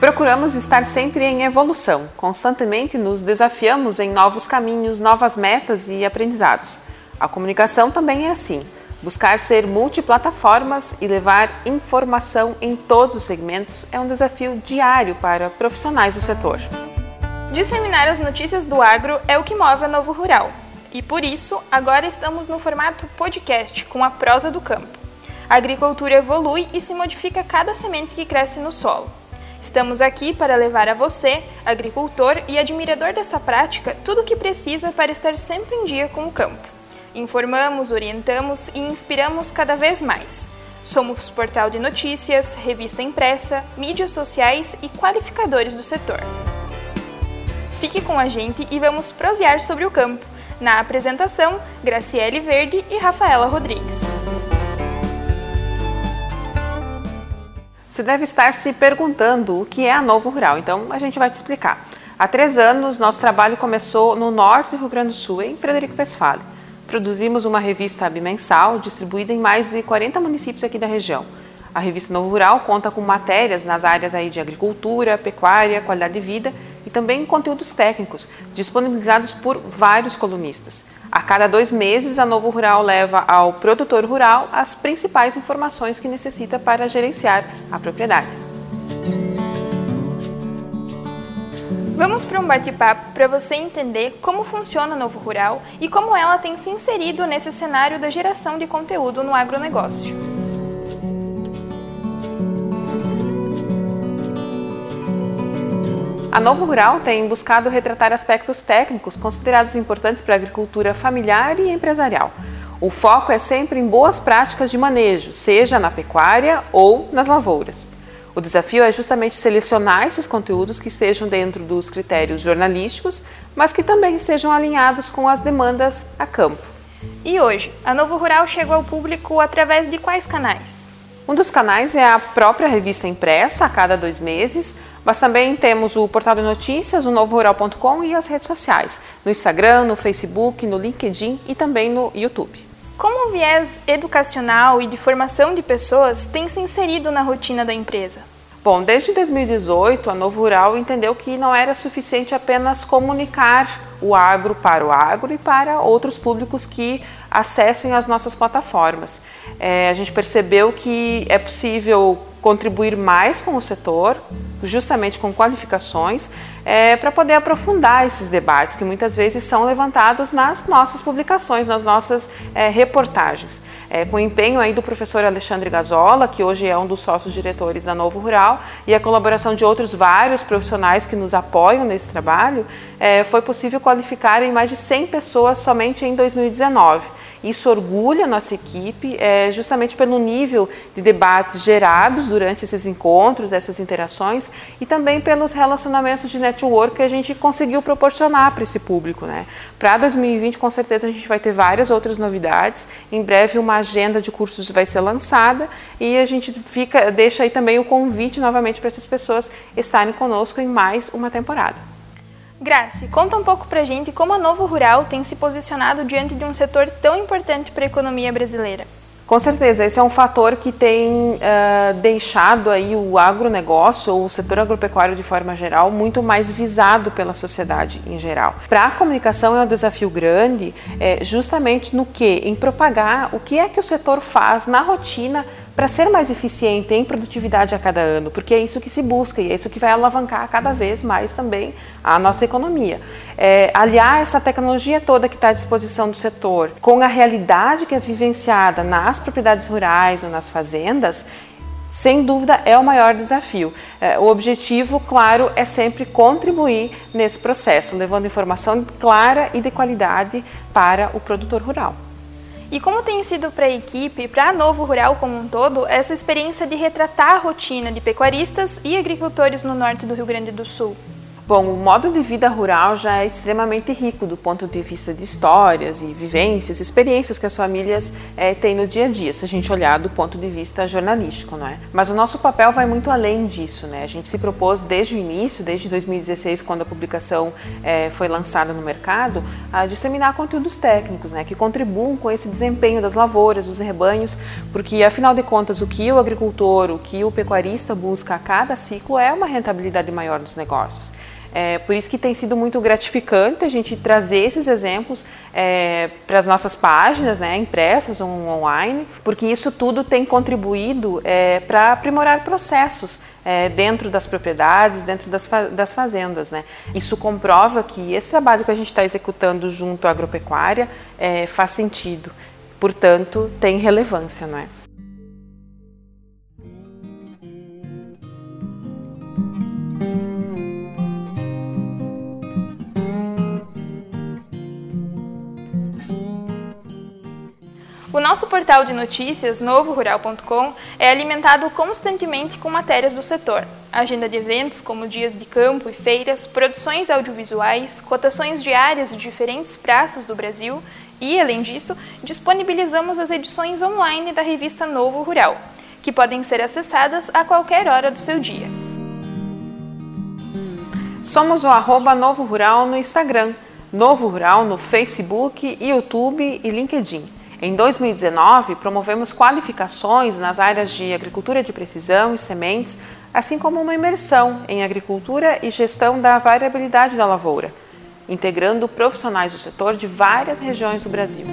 Procuramos estar sempre em evolução, constantemente nos desafiamos em novos caminhos, novas metas e aprendizados. A comunicação também é assim Buscar ser multiplataformas e levar informação em todos os segmentos é um desafio diário para profissionais do setor. Disseminar as notícias do agro é o que move a Novo Rural. E por isso, agora estamos no formato podcast, com a prosa do campo. A agricultura evolui e se modifica cada semente que cresce no solo. Estamos aqui para levar a você, agricultor e admirador dessa prática, tudo o que precisa para estar sempre em dia com o campo. Informamos, orientamos e inspiramos cada vez mais. Somos portal de notícias, revista impressa, mídias sociais e qualificadores do setor. Fique com a gente e vamos prosear sobre o campo. Na apresentação, Graciele Verde e Rafaela Rodrigues. Você deve estar se perguntando o que é a Novo Rural, então a gente vai te explicar. Há três anos, nosso trabalho começou no norte do Rio Grande do Sul, em Frederico Westphalen. Produzimos uma revista bimensal distribuída em mais de 40 municípios aqui da região. A revista Novo Rural conta com matérias nas áreas aí de agricultura, pecuária, qualidade de vida e também conteúdos técnicos, disponibilizados por vários colunistas. A cada dois meses, a Novo Rural leva ao produtor rural as principais informações que necessita para gerenciar a propriedade. Vamos para um bate-papo para você entender como funciona o Novo Rural e como ela tem se inserido nesse cenário da geração de conteúdo no agronegócio. A Novo Rural tem buscado retratar aspectos técnicos considerados importantes para a agricultura familiar e empresarial. O foco é sempre em boas práticas de manejo, seja na pecuária ou nas lavouras. O desafio é justamente selecionar esses conteúdos que estejam dentro dos critérios jornalísticos, mas que também estejam alinhados com as demandas a campo. E hoje, a Novo Rural chegou ao público através de quais canais? Um dos canais é a própria revista impressa, a cada dois meses, mas também temos o portal de notícias, o novorural.com e as redes sociais, no Instagram, no Facebook, no LinkedIn e também no YouTube. Como o viés educacional e de formação de pessoas tem se inserido na rotina da empresa? Bom, desde 2018, a Novo Rural entendeu que não era suficiente apenas comunicar o agro para o agro e para outros públicos que acessem as nossas plataformas. É, a gente percebeu que é possível contribuir mais com o setor, justamente com qualificações, é, para poder aprofundar esses debates que muitas vezes são levantados nas nossas publicações, nas nossas é, reportagens. É, com o empenho aí do professor Alexandre Gazola, que hoje é um dos sócios diretores da Novo Rural, e a colaboração de outros vários profissionais que nos apoiam nesse trabalho, é, foi possível qualificar em mais de 100 pessoas somente em 2019. Isso orgulha a nossa equipe, é, justamente pelo nível de debates gerados durante esses encontros, essas interações, e também pelos relacionamentos de network que a gente conseguiu proporcionar para esse público. Né? Para 2020, com certeza, a gente vai ter várias outras novidades. Em breve, uma agenda de cursos vai ser lançada e a gente fica, deixa aí também o convite novamente para essas pessoas estarem conosco em mais uma temporada. Grace, conta um pouco pra gente como a Novo Rural tem se posicionado diante de um setor tão importante para a economia brasileira. Com certeza, esse é um fator que tem uh, deixado aí o agronegócio ou o setor agropecuário de forma geral muito mais visado pela sociedade em geral. Para a comunicação é um desafio grande, é, justamente no que? Em propagar o que é que o setor faz na rotina para ser mais eficiente em produtividade a cada ano, porque é isso que se busca e é isso que vai alavancar cada vez mais também a nossa economia. É, aliar essa tecnologia toda que está à disposição do setor com a realidade que é vivenciada nas propriedades rurais ou nas fazendas, sem dúvida é o maior desafio. É, o objetivo, claro, é sempre contribuir nesse processo, levando informação clara e de qualidade para o produtor rural. E como tem sido para a equipe, para a Novo Rural como um todo, essa experiência de retratar a rotina de pecuaristas e agricultores no norte do Rio Grande do Sul? Bom, o modo de vida rural já é extremamente rico do ponto de vista de histórias e vivências, experiências que as famílias é, têm no dia a dia, se a gente olhar do ponto de vista jornalístico, não é? Mas o nosso papel vai muito além disso, né? A gente se propôs desde o início, desde 2016, quando a publicação é, foi lançada no mercado, a disseminar conteúdos técnicos, né? Que contribuam com esse desempenho das lavouras, dos rebanhos, porque afinal de contas o que o agricultor, o que o pecuarista busca a cada ciclo é uma rentabilidade maior dos negócios. É, por isso que tem sido muito gratificante a gente trazer esses exemplos é, para as nossas páginas, né, impressas ou online, porque isso tudo tem contribuído é, para aprimorar processos é, dentro das propriedades, dentro das, fa das fazendas. Né. Isso comprova que esse trabalho que a gente está executando junto à agropecuária é, faz sentido, portanto, tem relevância. Não é? O nosso portal de notícias, novorural.com, é alimentado constantemente com matérias do setor, agenda de eventos como dias de campo e feiras, produções audiovisuais, cotações diárias de diferentes praças do Brasil e, além disso, disponibilizamos as edições online da revista Novo Rural, que podem ser acessadas a qualquer hora do seu dia. Somos o arroba Novo Rural no Instagram, Novo Rural no Facebook, YouTube e LinkedIn. Em 2019, promovemos qualificações nas áreas de agricultura de precisão e sementes, assim como uma imersão em agricultura e gestão da variabilidade da lavoura, integrando profissionais do setor de várias regiões do Brasil.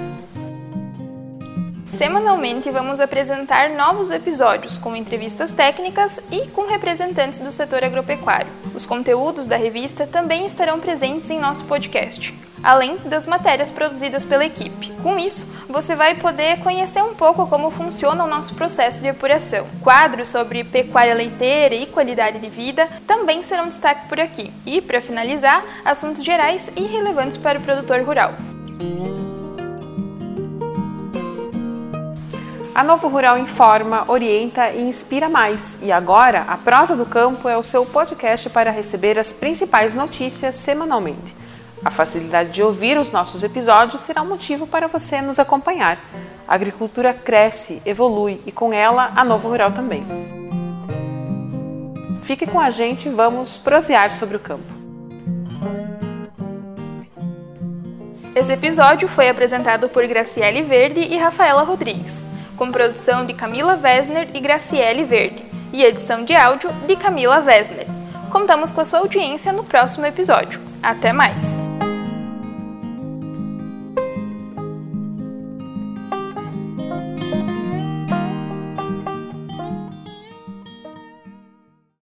Semanalmente vamos apresentar novos episódios com entrevistas técnicas e com representantes do setor agropecuário. Os conteúdos da revista também estarão presentes em nosso podcast, além das matérias produzidas pela equipe. Com isso, você vai poder conhecer um pouco como funciona o nosso processo de apuração. Quadros sobre pecuária leiteira e qualidade de vida também serão destaque por aqui. E, para finalizar, assuntos gerais e relevantes para o produtor rural. A Novo Rural informa, orienta e inspira mais. E agora, a Prosa do Campo é o seu podcast para receber as principais notícias semanalmente. A facilidade de ouvir os nossos episódios será um motivo para você nos acompanhar. A agricultura cresce, evolui e com ela a Novo Rural também. Fique com a gente e vamos prosear sobre o campo. Esse episódio foi apresentado por Graciele Verde e Rafaela Rodrigues com produção de Camila Wesner e Graciele Verde, e edição de áudio de Camila Wesner. Contamos com a sua audiência no próximo episódio. Até mais!